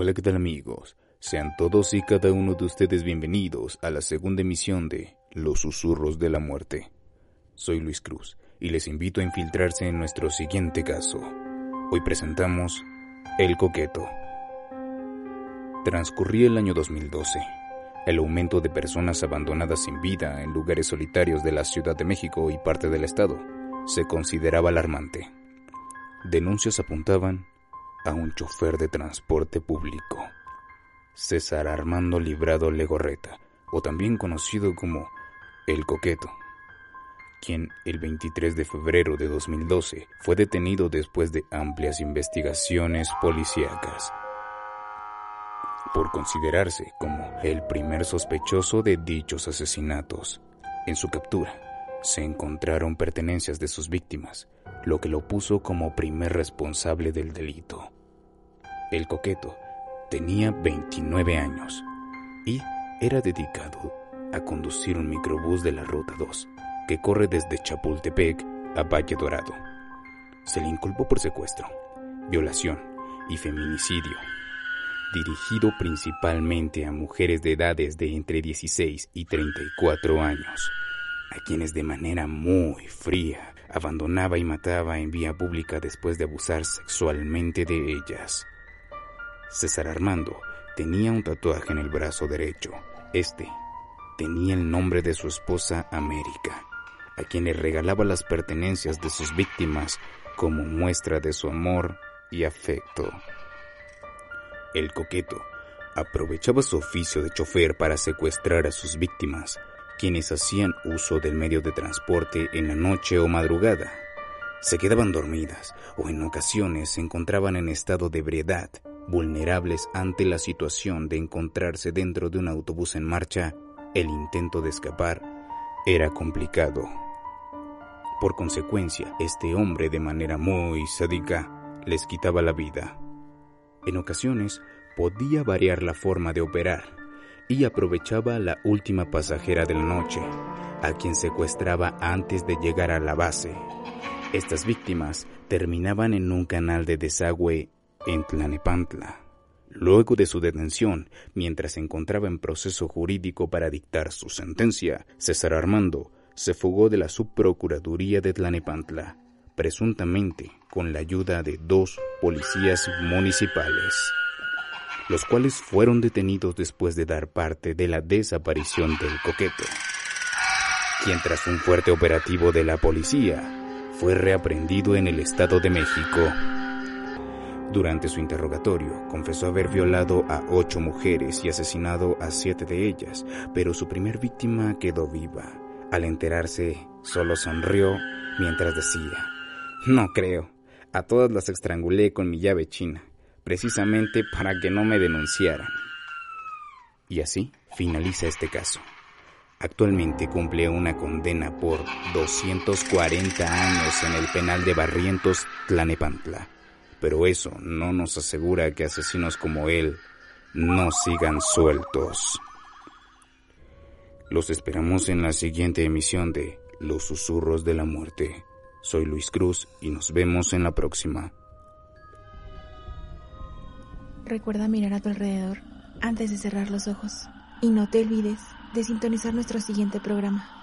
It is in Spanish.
Hola, ¿qué tal amigos? Sean todos y cada uno de ustedes bienvenidos a la segunda emisión de Los Susurros de la Muerte. Soy Luis Cruz y les invito a infiltrarse en nuestro siguiente caso. Hoy presentamos El Coqueto. Transcurría el año 2012. El aumento de personas abandonadas sin vida en lugares solitarios de la Ciudad de México y parte del estado se consideraba alarmante. Denuncias apuntaban a un chofer de transporte público, César Armando Librado Legorreta, o también conocido como El Coqueto, quien el 23 de febrero de 2012 fue detenido después de amplias investigaciones policíacas por considerarse como el primer sospechoso de dichos asesinatos. En su captura se encontraron pertenencias de sus víctimas, lo que lo puso como primer responsable del delito. El coqueto tenía 29 años y era dedicado a conducir un microbús de la Ruta 2 que corre desde Chapultepec a Valle Dorado. Se le inculpó por secuestro, violación y feminicidio, dirigido principalmente a mujeres de edades de entre 16 y 34 años, a quienes de manera muy fría abandonaba y mataba en vía pública después de abusar sexualmente de ellas. César Armando tenía un tatuaje en el brazo derecho. Este tenía el nombre de su esposa América, a quien le regalaba las pertenencias de sus víctimas como muestra de su amor y afecto. El coqueto aprovechaba su oficio de chofer para secuestrar a sus víctimas, quienes hacían uso del medio de transporte en la noche o madrugada. Se quedaban dormidas o en ocasiones se encontraban en estado de ebriedad vulnerables ante la situación de encontrarse dentro de un autobús en marcha, el intento de escapar era complicado. Por consecuencia, este hombre de manera muy sádica les quitaba la vida. En ocasiones podía variar la forma de operar y aprovechaba la última pasajera de la noche, a quien secuestraba antes de llegar a la base. Estas víctimas terminaban en un canal de desagüe en Tlanepantla. Luego de su detención, mientras se encontraba en proceso jurídico para dictar su sentencia, César Armando se fugó de la subprocuraduría de Tlanepantla, presuntamente con la ayuda de dos policías municipales, los cuales fueron detenidos después de dar parte de la desaparición del coqueto, quien tras un fuerte operativo de la policía fue reaprendido en el Estado de México durante su interrogatorio, confesó haber violado a ocho mujeres y asesinado a siete de ellas, pero su primer víctima quedó viva. Al enterarse, solo sonrió mientras decía, No creo, a todas las estrangulé con mi llave china, precisamente para que no me denunciaran. Y así finaliza este caso. Actualmente cumple una condena por 240 años en el penal de Barrientos, Tlanepantla pero eso no nos asegura que asesinos como él no sigan sueltos. Los esperamos en la siguiente emisión de Los Susurros de la Muerte. Soy Luis Cruz y nos vemos en la próxima. Recuerda mirar a tu alrededor antes de cerrar los ojos y no te olvides de sintonizar nuestro siguiente programa.